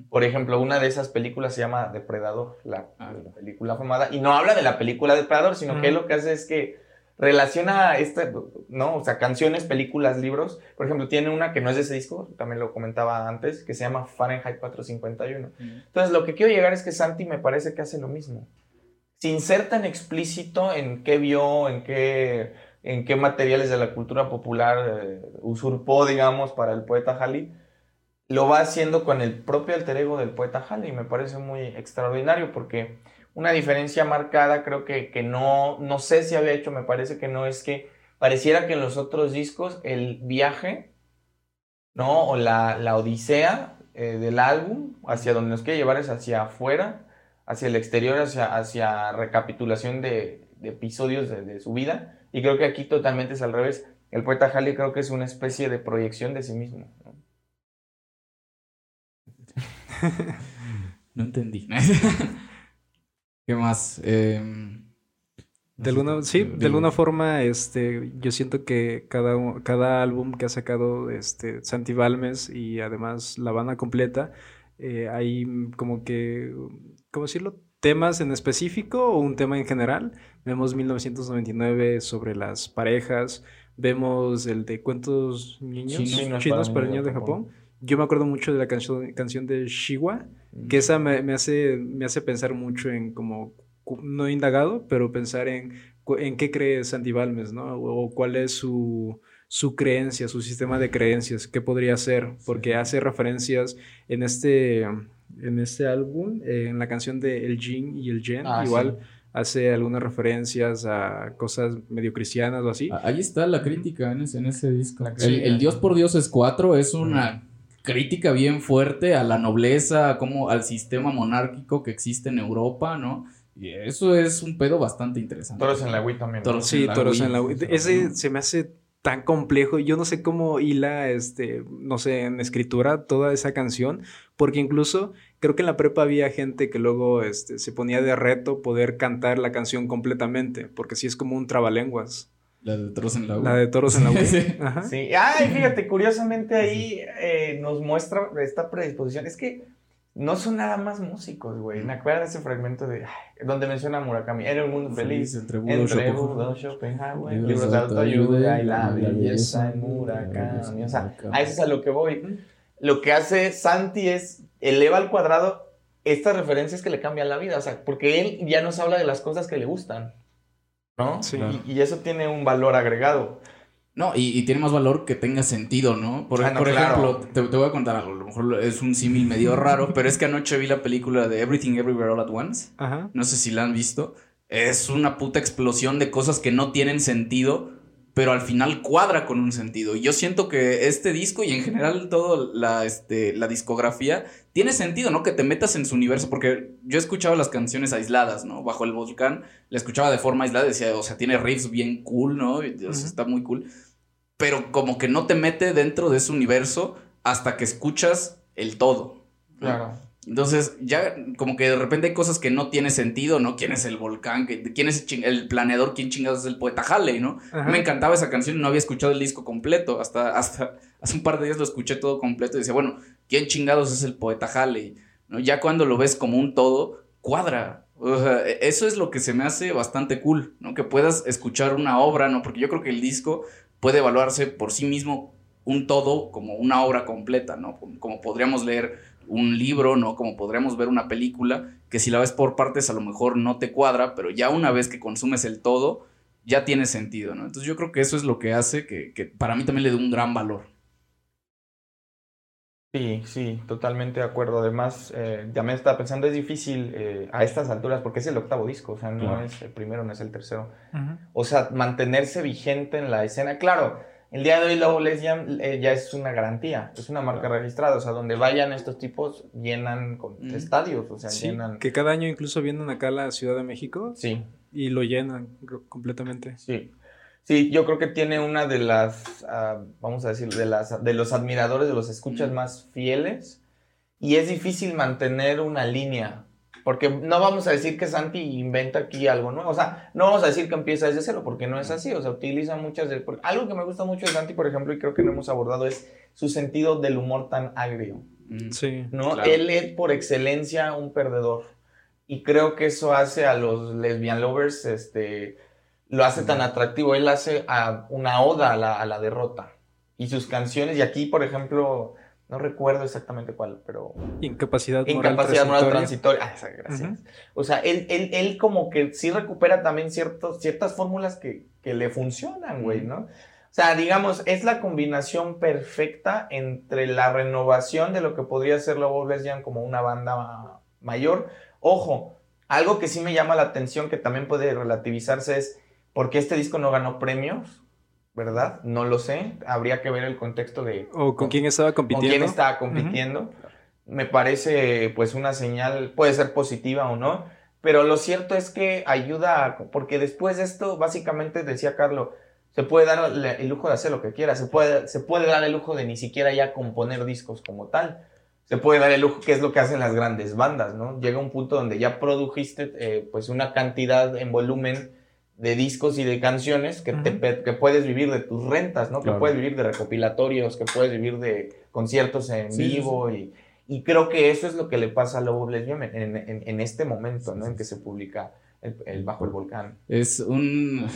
Por ejemplo, una de esas películas se llama Depredador, la, Ah. la película famada, y no habla de la película Depredador, sino que lo que hace es que relaciona esta, ¿no? O sea, canciones, películas, libros. Por ejemplo, tiene una que no es de ese disco, también lo comentaba antes, que se llama Fahrenheit 451. Mm. Entonces, lo que quiero llegar es que Santi me parece que hace lo mismo. Sin ser tan explícito en qué vio, en qué, en qué materiales de la cultura popular eh, usurpó, digamos, para el poeta Halley, lo va haciendo con el propio alter ego del poeta Halley. Me parece muy extraordinario porque una diferencia marcada, creo que, que no, no sé si había hecho, me parece que no, es que pareciera que en los otros discos el viaje, ¿no? O la, la odisea eh, del álbum hacia donde nos quiere llevar es hacia afuera, hacia el exterior, hacia, hacia recapitulación de, episodios de, de su vida. Y creo que aquí totalmente es al revés. El poeta Halley creo que es una especie de proyección de sí mismo. ¿No? <laughs> No entendí. <laughs> ¿Qué más? Em, De alguna, sí, de alguna forma, este, yo siento que cada, cada álbum que ha sacado este, Santi Balmes y además la banda completa, eh, hay como que, ¿cómo decirlo? Temas en específico o un tema en general. Vemos 1999 sobre las parejas, vemos el de cuentos niños, Chinos chinos, Chinos para niños de Japón. Yo me acuerdo mucho de la canción, canción de Shiwa, que esa me, me hace, me hace pensar mucho en como, no he indagado, pero pensar en, en qué cree Santi Balmes, ¿no? O, o cuál es su, su creencia, su sistema de creencias, qué podría ser, porque hace referencias en este, en este álbum, eh, en la canción de El Jin y el Yen, Ah, igual sí. hace algunas referencias a cosas medio cristianas o así. ahí está la crítica en ese, en ese disco. El Dios por Dios es cuatro es una crítica bien fuerte a la nobleza, como al sistema monárquico que existe en Europa, ¿no? Y eso es un pedo bastante interesante. Toros en la Wii también. ¿no? Toros Sí, en Toros Wii, en la sea, Ese ¿no? se me hace tan complejo. Yo no sé cómo hila, este, no sé, en escritura toda esa canción, porque incluso creo que en la prepa había gente que luego este, se ponía de reto poder cantar la canción completamente, porque sí es como un trabalenguas. La de Toros en la Wii. La de Toros en la Wii. <laughs> Sí. Ajá. Sí, ay, fíjate, curiosamente ahí eh, nos muestra esta predisposición. Es que no son nada más músicos, güey. Me acuerdo de ese fragmento de ay, donde menciona a Murakami. Era un mundo feliz. entre Budo, Entre Schopenhauer. Budo, Schopenhauer, Libros libros de autoayuda y la belleza en Murakami. O sea, Murakami. a eso es a lo que voy. Lo que hace Santi es eleva al cuadrado estas referencias que le cambian la vida. O sea, porque él ya nos habla de las cosas que le gustan. ¿No? Sí. Y, y eso tiene un valor agregado. No, y, y tiene más valor que tenga sentido, ¿no? Por, Ah, no, por claro. ejemplo, te, te voy a contar algo, a lo mejor es un símil medio raro, <laughs> pero es que anoche vi la película de Everything Everywhere All at Once. Ajá. No sé si la han visto. Es una puta explosión de cosas que no tienen sentido, pero al final cuadra con un sentido. Y yo siento que este disco y en general toda la, este, la discografía tiene sentido, ¿no? Que te metas en su universo, porque yo he escuchado las canciones aisladas, ¿no? Bajo el volcán, la escuchaba de forma aislada, decía, o sea, tiene riffs bien cool, ¿no? está muy cool. Pero como que no te mete dentro de ese universo hasta que escuchas el todo. Claro. Entonces, ya como que de repente hay cosas que no tiene sentido, ¿no? ¿Quién es el volcán? ¿Quién es el planeador? ¿Quién chingados es el poeta Halley, no? Me encantaba esa canción y no había escuchado el disco completo. Hasta, hasta hace un par de días lo escuché todo completo y decía, bueno, ¿quién chingados es el poeta Halley? ¿No? Ya cuando lo ves como un todo, cuadra. E, eso es lo que se me hace bastante cool, ¿no? Que puedas escuchar una obra, ¿no? Porque yo creo que el disco puede evaluarse por sí mismo un todo como una obra completa, ¿no? Como podríamos leer un libro, ¿no? Como podríamos ver una película, que si la ves por partes a lo mejor no te cuadra, pero ya una vez que consumes el todo, ya tiene sentido, ¿no? Entonces yo creo que eso es lo que hace que, para mí también le dé un gran valor. Sí, sí, totalmente de acuerdo. Además, eh, ya me estaba pensando, es difícil eh, a estas alturas, porque es el octavo disco, o sea, no es el primero, no es el tercero. O sea, mantenerse vigente en la escena. Claro, el día de hoy Lobo Lesbian eh, ya es una garantía, es una marca registrada, o sea, donde vayan estos tipos llenan con estadios, o sea, llenan... Que cada año incluso vienen acá a la Ciudad de México. Sí. Y lo llenan completamente. Sí. Sí, yo creo que tiene una de las, ah, vamos a decir, de, las, de los admiradores, de los escuchas más fieles. Y es difícil mantener una línea porque no vamos a decir que Santi inventa aquí algo nuevo. O sea, no vamos a decir que empieza desde cero, porque no es así. O sea, utiliza muchas de... Algo que me gusta mucho de Santi, por ejemplo, y creo que no hemos abordado, es su sentido del humor tan agrio. Sí. ¿no? Él es por excelencia un perdedor. Y creo que eso hace a los lesbian lovers, este, lo hace tan atractivo. Él hace a una oda a la, a la derrota. Y sus canciones, y aquí, por ejemplo, no recuerdo exactamente cuál, pero... Incapacidad moral Incapacidad moral transitoria. Ah, gracias. O sea, él, él, él, como que sí recupera también ciertos, ciertas fórmulas que, que le funcionan, güey, ¿no? O sea, digamos, es la combinación perfecta entre la renovación de lo que podría ser Lobo Lesbian como una banda mayor. Ojo, algo que sí me llama la atención, que también puede relativizarse, es por qué este disco no ganó premios ¿verdad? No lo sé. Habría que ver el contexto de... O con, quién estaba compitiendo. Con quién estaba compitiendo. Me parece pues una señal, puede ser positiva o no, pero lo cierto es que ayuda, porque después de esto, básicamente decía Carlos, se puede dar el lujo de hacer lo que quiera, se puede, se puede dar el lujo de ni siquiera ya componer discos como tal. Se puede dar el lujo, que es lo que hacen las grandes bandas, ¿no? Llega un punto donde ya produjiste eh, pues una cantidad en volumen de discos y de canciones que, que puedes vivir de tus rentas, ¿no? Que puedes vivir de recopilatorios, que puedes vivir de conciertos en vivo y, y, creo que eso es lo que le pasa a Lobo Lesbian en, en, en, este momento, ¿no? En que se publica el, Bajo el Volcán. Es un,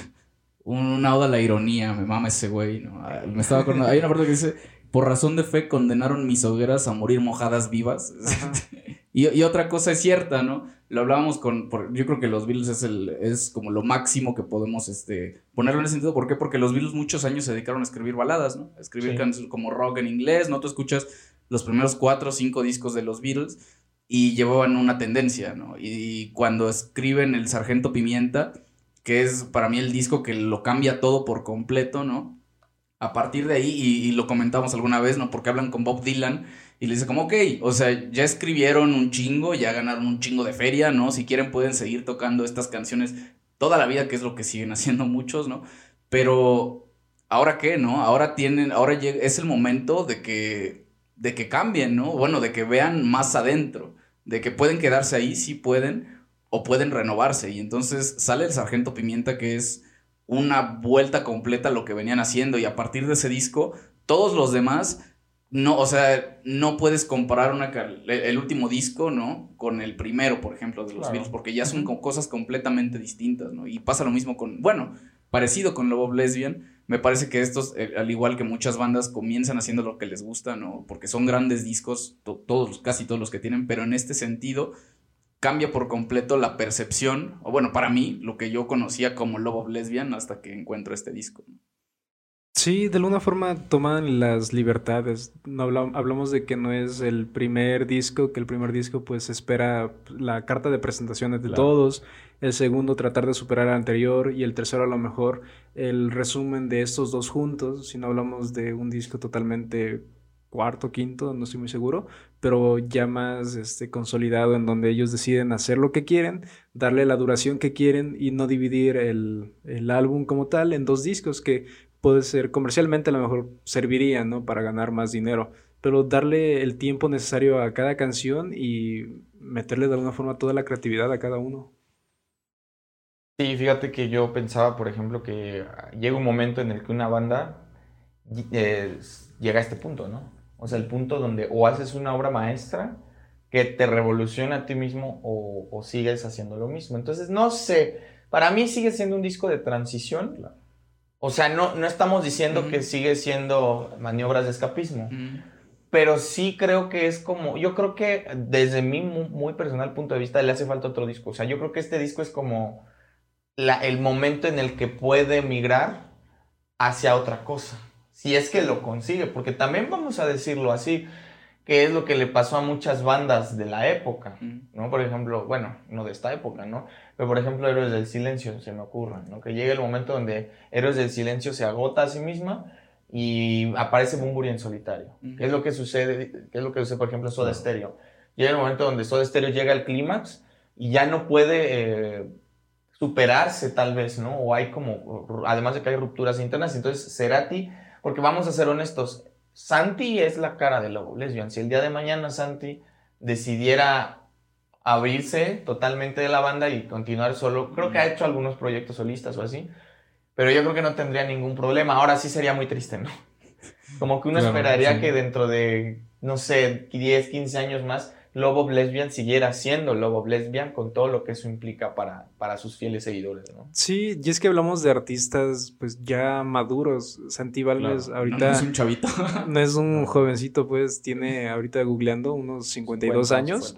una oda a la ironía, me mama ese güey, ¿no? Ah, me estaba acordando, hay una parte que dice, por razón de fe condenaron mis hogueras a morir mojadas vivas. <laughs> y, y otra cosa es cierta, ¿no? Lo hablábamos con, yo creo que los Beatles es, el, es como lo máximo que podemos este, ponerlo en ese sentido. ¿Por qué? Porque los Beatles muchos años se dedicaron a escribir baladas, ¿no? A escribir canciones como rock en inglés, ¿no? Tú escuchas los primeros cuatro o cinco discos de los Beatles y llevaban una tendencia, ¿no? Y, cuando escriben El Sargento Pimienta, que es para mí el disco que lo cambia todo por completo, ¿no? A partir de ahí, y, y lo comentamos alguna vez, ¿no? Porque hablan con Bob Dylan y le dice como, ok, o sea, ya escribieron un chingo, ya ganaron un chingo de feria, ¿no? Si quieren pueden seguir tocando estas canciones toda la vida, que es lo que siguen <laughs> haciendo muchos, ¿no? Pero, ¿ahora qué, no? Ahora tienen, ahora es el momento de que, de que cambien, ¿no? Bueno, de que vean más adentro, de que pueden quedarse ahí, sí pueden, o pueden renovarse. Y entonces sale el Sargento Pimienta, que es una vuelta completa a lo que venían haciendo, y a partir de ese disco, todos los demás no, o sea, no puedes comparar una, el último disco, ¿no? Con el primero, por ejemplo, de los Beatles, porque ya son cosas completamente distintas, ¿no? Y pasa lo mismo con, bueno, parecido con Love Lesbian. Me parece que estos, eh, al igual que muchas bandas, comienzan haciendo lo que les gusta, ¿no? Porque son grandes discos, todos, casi todos los que tienen, pero en este sentido cambia por completo la percepción, o bueno, para mí, lo que yo conocía como Love of Lesbian hasta que encuentro este disco. Sí, de alguna forma toman las libertades. No hablamos de que no es el primer disco, que el primer disco pues espera la carta de presentaciones de todos, el segundo tratar de superar al anterior y el tercero a lo mejor el resumen de estos dos juntos, si no hablamos de un disco totalmente cuarto, quinto, no estoy muy seguro, pero ya más este, consolidado en donde ellos deciden hacer lo que quieren, darle la duración que quieren y no dividir el, el álbum como tal en dos discos que puede ser comercialmente a lo mejor serviría, ¿no? Para ganar más dinero, pero darle el tiempo necesario a cada canción y meterle de alguna forma toda la creatividad a cada uno. Sí, fíjate que yo pensaba, por ejemplo, que llega un momento en el que una banda eh, llega a este punto, ¿no? O sea, el punto donde o haces una obra maestra que te revoluciona a ti mismo o, sigues haciendo lo mismo. Entonces, no sé, para mí sigue siendo un disco de transición. O sea, no, no estamos diciendo que sigue siendo maniobras de escapismo. Pero sí creo que es como, yo creo que desde mi muy, personal punto de vista le hace falta otro disco. O sea, yo creo que este disco es como el momento en el que puede migrar hacia otra cosa si es que lo consigue, porque también vamos a decirlo así, que es lo que le pasó a muchas bandas de la época, ¿no? Por ejemplo, bueno, no de esta época, ¿no? Pero por ejemplo, Héroes del Silencio, se me ocurre, ¿no? Que llegue el momento donde Héroes del Silencio se agota a sí misma y aparece Bumburi en solitario. ¿Qué es lo que sucede? ¿Qué es lo que sucede, por ejemplo, Soda Stereo? Llega el momento donde Soda Stereo llega al clímax y ya no puede eh, superarse tal vez, ¿no? O hay como, además de que hay rupturas internas, entonces Cerati porque vamos a ser honestos, Santi es la cara de Lobo Lesbian. Si el día de mañana Santi decidiera abrirse totalmente de la banda y continuar solo, creo que ha hecho algunos proyectos solistas o así, pero yo creo que no tendría ningún problema. Ahora sí sería muy triste, ¿no? <laughs> Como que uno esperaría que dentro de, no sé, 10, 15 años más, Lobo Lesbian siguiera siendo Lobo Lesbian con todo lo que eso implica para, para sus fieles seguidores, ¿no? Sí, y es que hablamos de artistas pues ya maduros. Santi Valles ahorita... No, es un chavito. no es un jovencito, pues tiene ahorita googleando unos 52 años.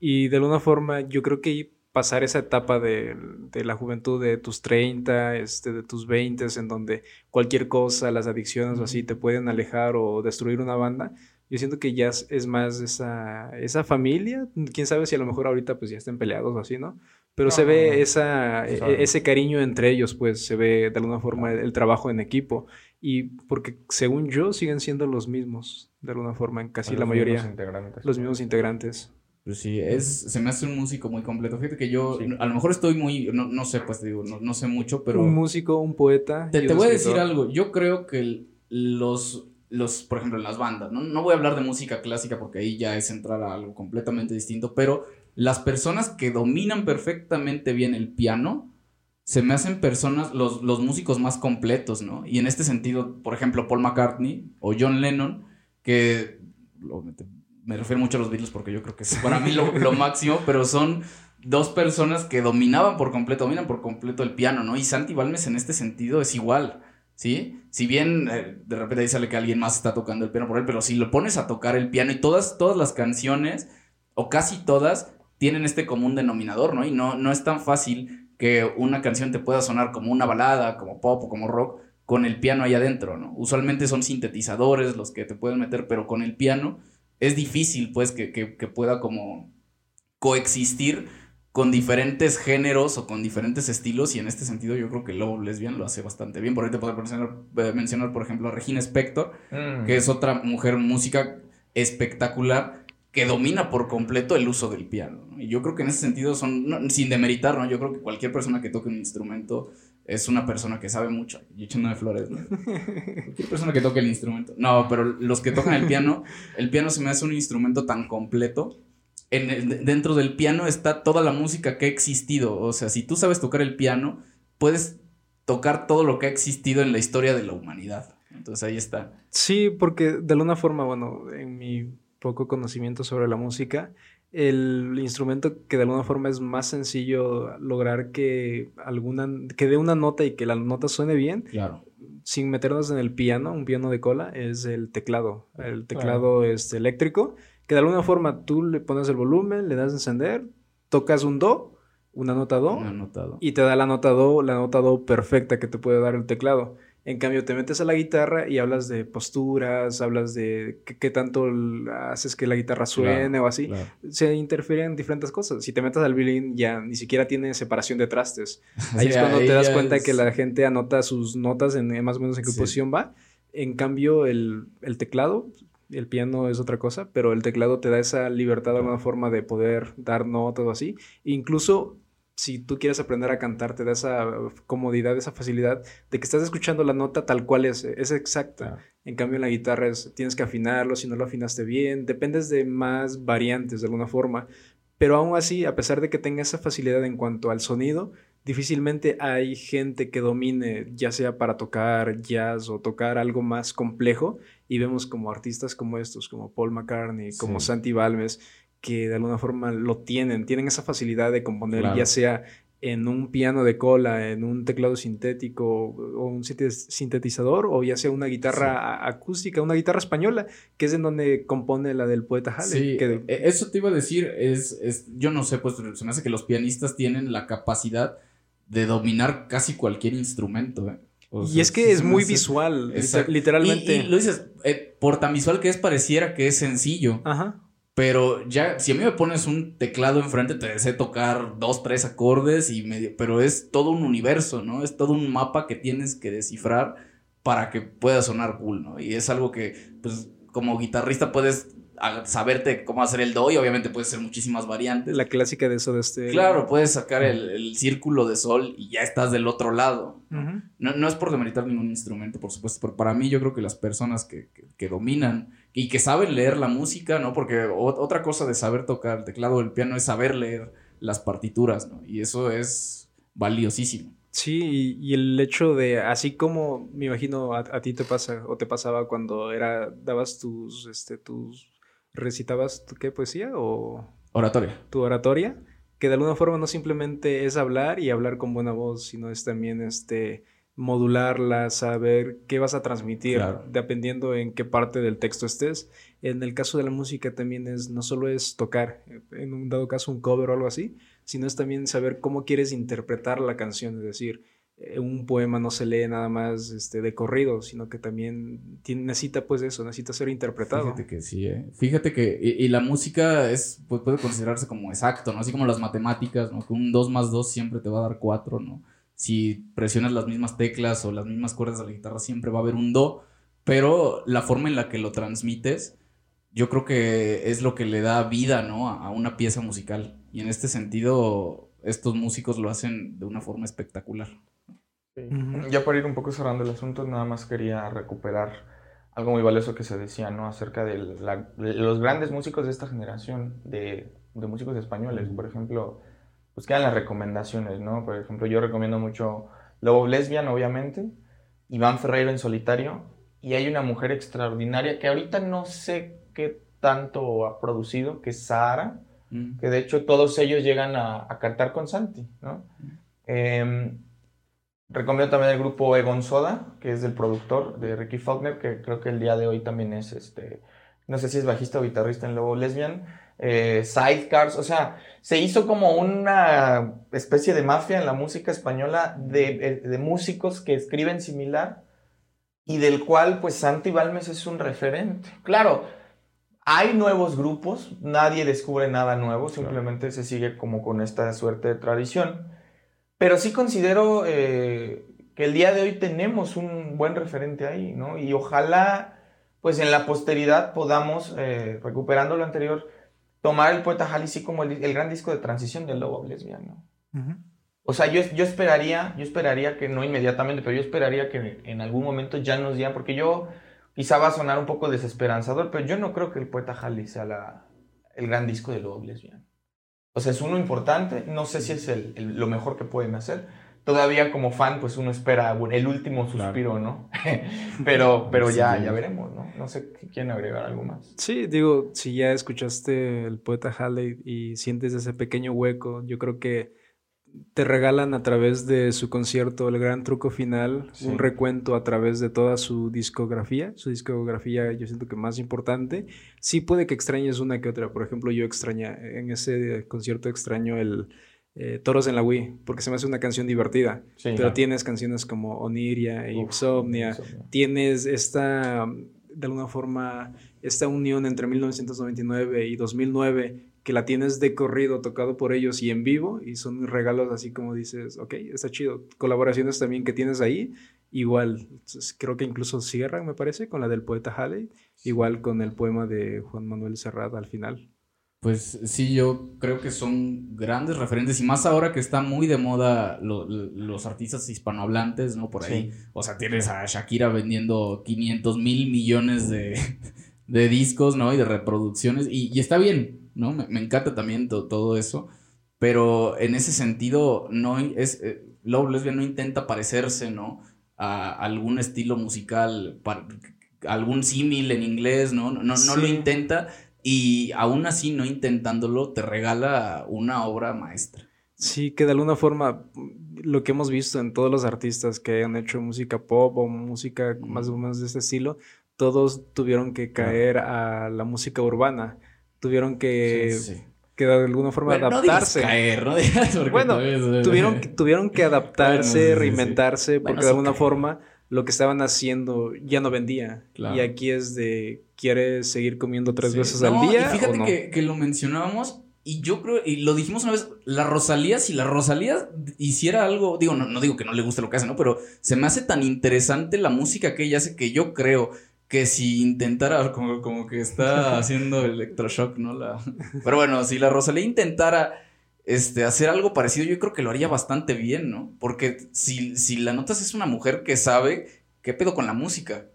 Y de alguna forma yo creo que pasar esa etapa de, de, la juventud de tus 30, este, de tus 20, en donde cualquier cosa, las adicciones o así te pueden alejar o destruir una banda yo siento que ya es más esa, esa familia, quién sabe si a lo mejor ahorita pues ya estén peleados o así, ¿no? Pero se ve esa, e, ese cariño entre ellos, pues se ve de alguna forma el, trabajo en equipo. Y porque según yo siguen siendo los mismos, de alguna forma, en casi la mayoría. Los, integrantes. los mismos integrantes. Pues sí, es, se me hace un músico muy completo. Fíjate que yo, a lo mejor estoy muy, no, no sé, pues te digo, no, no, sé mucho, pero... Un músico, un poeta. Te, te voy a decir algo, yo creo que los los, por ejemplo, en las bandas, ¿no? No voy a hablar de música clásica porque ahí ya es entrar a algo completamente distinto, pero las personas que dominan perfectamente bien el piano, se me hacen personas, los, los músicos más completos, ¿no? Y en este sentido, por ejemplo, Paul McCartney o John Lennon, que me refiero mucho a los Beatles porque yo creo que es para mí lo, máximo, pero son dos personas que dominaban por completo, dominan por completo el piano, ¿no? Y Santi Balmes en este sentido es igual. ¿Sí? Si bien eh, de repente ahí sale que alguien más está tocando el piano por él, pero si lo pones a tocar el piano y todas, todas las canciones, o casi todas, tienen este común denominador, ¿no? Y no, no es tan fácil que una canción te pueda sonar como una balada, como pop o como rock, con el piano ahí adentro, ¿no? Usualmente son sintetizadores los que te pueden meter, pero con el piano es difícil, pues, que, que, que pueda como coexistir con diferentes géneros o con diferentes estilos y en este sentido yo creo que Lobo Lesbian lo hace bastante bien. Por ahí te puedo mencionar, eh, mencionar por ejemplo, a Regina Spector, mm. que es otra mujer música espectacular que domina por completo el uso del piano. Y yo creo que en ese sentido son, sin demeritar, ¿no? Yo creo que cualquier persona que toque un instrumento es una persona que sabe mucho. Y echándome flores, ¿no? <laughs> cualquier persona que toque el instrumento. No, pero los que tocan el piano, el piano se me hace un instrumento tan completo dentro del piano está toda la música que ha existido. O sea, si tú sabes tocar el piano, puedes tocar todo lo que ha existido en la historia de la humanidad. Entonces ahí está. Sí, porque de alguna forma, bueno, en mi poco conocimiento sobre la música, el instrumento que de alguna forma es más sencillo lograr que alguna que dé una nota y que la nota suene bien. Claro. Sin meternos en el piano, un piano de cola, es el teclado. El teclado es eléctrico que de alguna forma tú le pones el volumen, le das a encender, tocas un do, una nota do, una nota do. y te da la nota do, la nota do perfecta que te puede dar el teclado. En cambio, te metes a la guitarra y hablas de posturas, hablas de qué, tanto haces que la guitarra suene o así. Se interfieren diferentes cosas. Si te metes al violín, ya ni siquiera tiene separación de trastes. <laughs> Ahí es cuando te das cuenta que la gente anota sus notas en más o menos en qué posición va. En cambio, el, el teclado el piano es otra cosa, pero el teclado te da esa libertad de alguna forma de poder dar notas o así. Incluso si tú quieres aprender a cantar, te da esa comodidad, esa facilidad de que estás escuchando la nota tal cual es, es exacta. En cambio, en la guitarra tienes que afinarlo, si no lo afinaste bien, dependes de más variantes de alguna forma. Pero aún así, a pesar de que tenga esa facilidad en cuanto al sonido, difícilmente hay gente que domine, ya sea para tocar jazz o tocar algo más complejo, y vemos como artistas como estos, como Paul McCartney, como Santi Balmes, que de alguna forma lo tienen, tienen esa facilidad de componer, ya sea en un piano de cola, en un teclado sintético o un sintetizador, o ya sea una guitarra acústica, una guitarra española, que es en donde compone la del poeta Halle. Sí, e, eso te iba a decir, es, es, yo no sé, pues se me hace que los pianistas tienen la capacidad de dominar casi cualquier instrumento. ¿eh? y es que es muy visual, literalmente. Y, lo dices, eh, por tan visual que es, pareciera que es sencillo. Ajá. Pero ya, si a mí me pones un teclado enfrente, te sé tocar dos, tres acordes y medio. Pero es todo un universo, ¿no? Es todo un mapa que tienes que descifrar para que pueda sonar cool, ¿no? Y es algo que, pues, como guitarrista puedes saberte cómo hacer el do y obviamente puedes hacer muchísimas variantes. La clásica de eso de este. Claro, puedes sacar el, círculo de sol y ya estás del otro lado. no, es por demeritar ningún instrumento, por supuesto, pero para mí yo creo que las personas que, dominan y que saben leer la música, ¿no? Porque otra cosa de saber tocar el teclado o el piano es saber leer las partituras, ¿no? Y eso es valiosísimo. Sí, y, el hecho de, así como me imagino a, a, ti te pasa o te pasaba cuando era, dabas tus, este, tus recitabas tu qué poesía o oratoria. Tu oratoria, que de alguna forma no simplemente es hablar y hablar con buena voz, sino es también este modularla, saber qué vas a transmitir, dependiendo en qué parte del texto estés. En el caso de la música también es, no solo es tocar, en un dado caso un cover o algo así, sino es también saber cómo quieres interpretar la canción, es decir, un poema no se lee nada más este, de corrido, sino que también necesita pues eso, necesita ser interpretado. Fíjate que sí, ¿eh? Fíjate que, y, la música es, pues, puede considerarse como exacto, ¿no? Así como las matemáticas, ¿no? Que un 2 más 2 siempre te va a dar 4, ¿no? Si presionas las mismas teclas o las mismas cuerdas de la guitarra, siempre va a haber un do, pero la forma en la que lo transmites, yo creo que es lo que le da vida, ¿no? a una pieza musical. Y en este sentido, estos músicos lo hacen de una forma espectacular. Ya para ir un poco cerrando el asunto, nada más quería recuperar algo muy valioso que se decía, ¿no? Acerca de, los grandes músicos de esta generación, de, músicos españoles. Por ejemplo, pues quedan las recomendaciones, ¿no? Por ejemplo, yo recomiendo mucho Lobo Lesbian, obviamente, Iván Ferreiro en solitario, y hay una mujer extraordinaria que ahorita no sé qué tanto ha producido, que es Sahara, mm. que de hecho todos ellos llegan a, cantar con Santi, ¿no? Eh, Recomiendo también el grupo Egon Soda, que es del productor de Ricky Faulkner, que creo que el día de hoy también es, este, no sé si es bajista o guitarrista en Lobo Lesbian. Eh, sidecars, o sea, se hizo como una especie de mafia en la música española de, de, músicos que escriben similar y del cual pues Santi Balmes es un referente. Claro, hay nuevos grupos, nadie descubre nada nuevo, simplemente se sigue como con esta suerte de tradición. Pero sí considero eh, que el día de hoy tenemos un buen referente ahí, ¿no? Y ojalá, pues en la posteridad podamos, eh, recuperando lo anterior, tomar el poeta Halley sí como el, gran disco de transición del lobo lesbiano. O sea, yo, yo, esperaría, yo esperaría que no inmediatamente, pero yo esperaría que en algún momento ya nos dieran, porque yo quizá va a sonar un poco desesperanzador, pero yo no creo que el poeta Halley sea la, el gran disco del lobo lesbiano. O sea, es uno importante, no sé si es el, lo mejor que pueden hacer. Todavía como fan, pues uno espera el último suspiro, ¿no? <laughs> pero pero ya, ya veremos, ¿no? No sé si quieren agregar algo más. Sí, digo, si ya escuchaste el poeta Halley y sientes ese pequeño hueco, yo creo que te regalan a través de su concierto El Gran Truco Final, un recuento a través de toda su discografía, su discografía yo siento que más importante. Sí puede que extrañes una que otra, por ejemplo yo extraña, en ese concierto extraño el, eh, Toros en la Wii, porque se me hace una canción divertida. Sí, pero claro. tienes canciones como Oniria, Uf, Insomnia, Insomnia. tienes esta, de alguna forma, esta unión entre 1999 y 2009 que la tienes de corrido tocado por ellos y en vivo y son regalos así como dices, ok, está chido. Colaboraciones también que tienes ahí, igual, creo que incluso cierran, me parece, con la del poeta Halley, igual con el poema de Juan Manuel Serrat al final. Pues sí, yo creo que son grandes referentes y más ahora que está muy de moda lo- lo- los artistas hispanohablantes, ¿no? Por ahí. O sea, tienes a Shakira vendiendo 500 mil millones de, <laughs> de discos, ¿no? Y de reproducciones. Y, y está bien, ¿no? Me, me encanta también to- todo eso. Pero en ese sentido, no es, eh, Love Lesbian no intenta parecerse, ¿no? A algún estilo musical, par- algún símil en inglés, ¿no? No, no, no lo intenta y aún así no intentándolo te regala una obra maestra. Sí, que de alguna forma lo que hemos visto en todos los artistas que han hecho música pop o música más o menos de este estilo, todos tuvieron que caer a la música urbana, tuvieron que, Sí, sí. que de alguna forma Bueno, no adaptarse. caer, ¿no? Bueno, tuvieron, <laughs> que- tuvieron que adaptarse, Bueno, sí, reinventarse, porque de alguna caer. forma lo que estaban haciendo ya no vendía. Claro. Y aquí es de, ¿quieres seguir comiendo tres veces al día Y fíjate o que, que lo mencionábamos y yo creo, y lo dijimos una vez, la Rosalía, si la Rosalía hiciera algo, digo, no, no digo que no le guste lo que hace, ¿no? Pero se me hace tan interesante la música que ella hace que yo creo que si intentara, como, como que está <laughs> haciendo electroshock, ¿no? La... Pero bueno, si la Rosalía intentara este, hacer algo parecido, yo creo que lo haría bastante bien, ¿no? Porque si, si la notas es una mujer que sabe qué pedo con la música.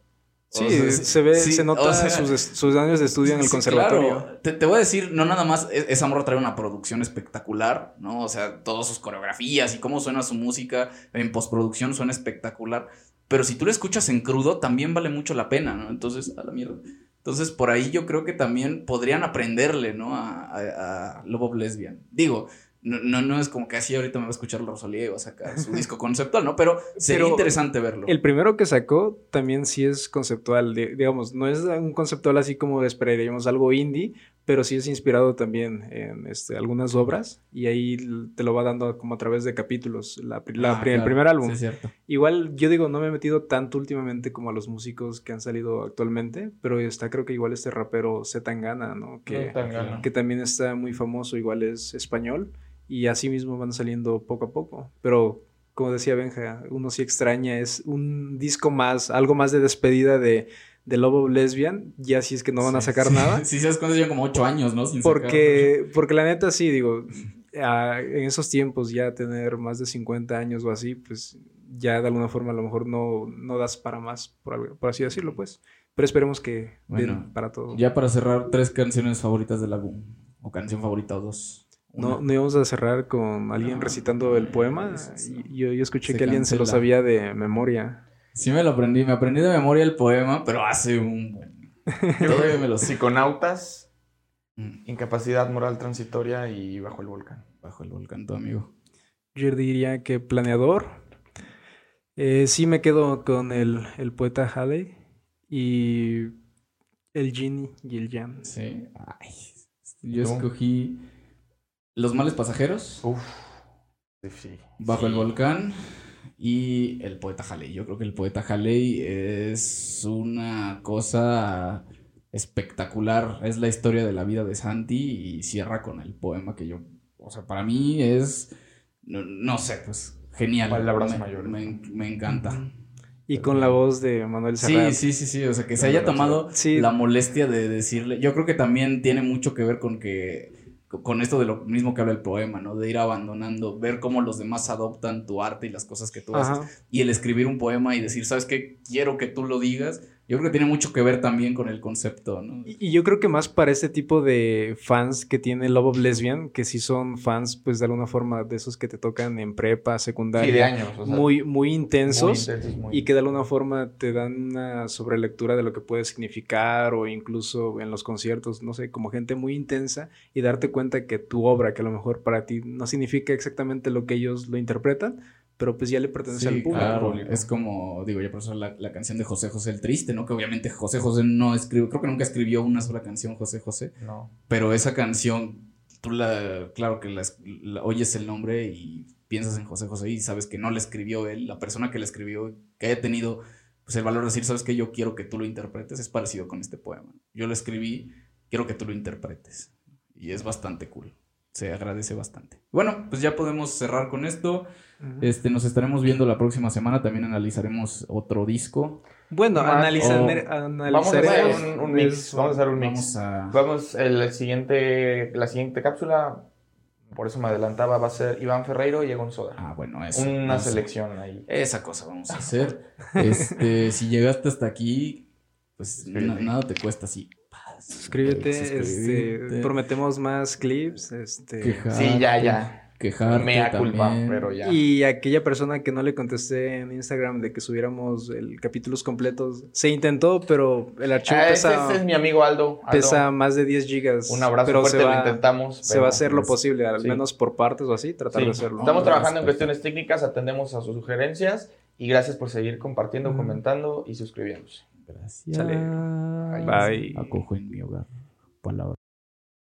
Sí, O sea, se ve, sí, se nota o sea, sus, sus años de estudio en el Sí, conservatorio. claro. Te, te voy a decir, no nada más, e- esa morra trae una producción espectacular, ¿no? O sea, todas sus coreografías y cómo suena su música en postproducción suena espectacular. Pero si tú la escuchas en crudo, también vale mucho la pena, ¿no? Entonces, a la mierda. Entonces, por ahí yo creo que también podrían aprenderle, ¿no? A, a, a Love Lesbian. Digo, no, no, no es como que así ahorita me va a escuchar la Rosalía y va a sacar su <laughs> disco conceptual, ¿no? Pero sería Pero interesante verlo. El primero que sacó también sí es conceptual, di- digamos, no es un conceptual así como esperaríamos algo indie, pero sí es inspirado también en este, algunas obras y ahí te lo va dando como a través de capítulos, la, Ah, pri- el primer álbum. Sí, es cierto. Igual yo digo, no me he metido tanto últimamente como a los músicos que han salido actualmente, pero está creo que igual este rapero Z Tangana, ¿no? Que, que también está muy famoso, igual es español, y así mismo van saliendo poco a poco. Pero como decía Benja, uno sí extraña, es un disco más, algo más de despedida de, de Lobo Lesbian, ya si es que no van a sacar sí. nada. <laughs> Sí, sabes cuántos llevan como ocho años, ¿no? Sin sacar- Porque, porque la neta sí, digo, ah, en esos tiempos ya tener más de 50 años o así, pues ya de alguna forma a lo mejor no, no das para más, por, algo- por así decirlo, pues. Pero esperemos que den Bueno, para todo. Ya para cerrar, tres canciones favoritas del álbum. O canción favorita o dos. No, Una. no íbamos a cerrar con alguien No, recitando el poema. Y Yo, yo escuché que alguien se lo cancela. sabía de memoria. Sí me lo aprendí. Me aprendí de memoria el poema, pero hace un... buen- <laughs> Todavía me lo sé. Psiconautas, Mm, incapacidad moral transitoria y bajo el volcán. Bajo el volcán, tu amigo. Yo diría que planeador. Eh, sí me quedo con el, el poeta Halley y el Genie y el Jan. Sí. Ay, yo ¿Tú? escogí Los males pasajeros, Uf. Sí, sí. Bajo el volcán y el poeta Haley. Yo creo que el poeta Haley es una cosa espectacular. Es la historia de la vida de Santi y cierra con el poema que yo, o sea, para mí es, no, no sé, pues genial. Palabras me, mayores. me- me encanta. Y con la voz de Manuel Sí, Serrat. sí, sí, sí, o sea, que se haya tomado Sí. la molestia de decirle, yo creo que también tiene mucho que ver con que, con esto de lo mismo que habla el poema, ¿no? De ir abandonando, ver cómo los demás adoptan tu arte y las cosas que tú haces, y el escribir un poema y decir, ¿sabes qué? Quiero que tú lo digas, yo creo que tiene mucho que ver también con el concepto, ¿no? Y, y yo creo que más para este tipo de fans que tiene Love of Lesbian, que sí son fans, pues de alguna forma de esos que te tocan en prepa, secundaria. Sí, de años. o sea, muy, muy intensos. muy intensos, muy- y que de alguna forma te dan una sobrelectura de lo que puede significar o incluso en los conciertos, no sé, como gente muy intensa y darte cuenta que tu obra, que a lo mejor para ti no significa exactamente lo que ellos lo interpretan, pero pues ya le pertenece al público. claro, es como, digo, ya por eso la, la canción de José José el Triste, ¿no? Que obviamente José José no escribió, creo que nunca escribió una sola canción José José, No. pero esa canción tú la, claro que la, oyes el nombre y piensas en José José y sabes que no le escribió él, la persona que le escribió, que haya tenido pues el valor de decir, sabes que yo quiero que tú lo interpretes, es parecido con este poema. Yo lo escribí, quiero que tú lo interpretes. Y es bastante cool. Se agradece bastante. Bueno, pues ya podemos cerrar con esto. Este, nos estaremos viendo la próxima semana. También analizaremos otro disco. Bueno, analizar, vamos a hacer un, mix. Vamos a hacer un mix. Vamos, el siguiente, la siguiente cápsula por eso me adelantaba, va a ser Iván Ferreiro y Egon Soda. Ah, bueno, eso. Una selección ahí. Esa cosa vamos a hacer. este, si llegaste hasta aquí, pues nada te cuesta Suscríbete, este, prometemos más clips, este. sí, ya, ya quejarte Mea culpa, pero ya. Y aquella persona que no le contesté en Instagram de que subiéramos el capítulos completos, se intentó, pero el archivo ah, pesa... Ese, es mi amigo Aldo, Pesa más de 10 gigas. Un abrazo pero fuerte, lo intentamos. Se va a hacer lo posible, al menos por partes o así, tratar de hacerlo. Estamos trabajando en cuestiones técnicas, atendemos a sus sugerencias y gracias por seguir compartiendo, comentando y suscribiéndose. Gracias. Bye. Bye. Acojo en mi hogar. Palabra.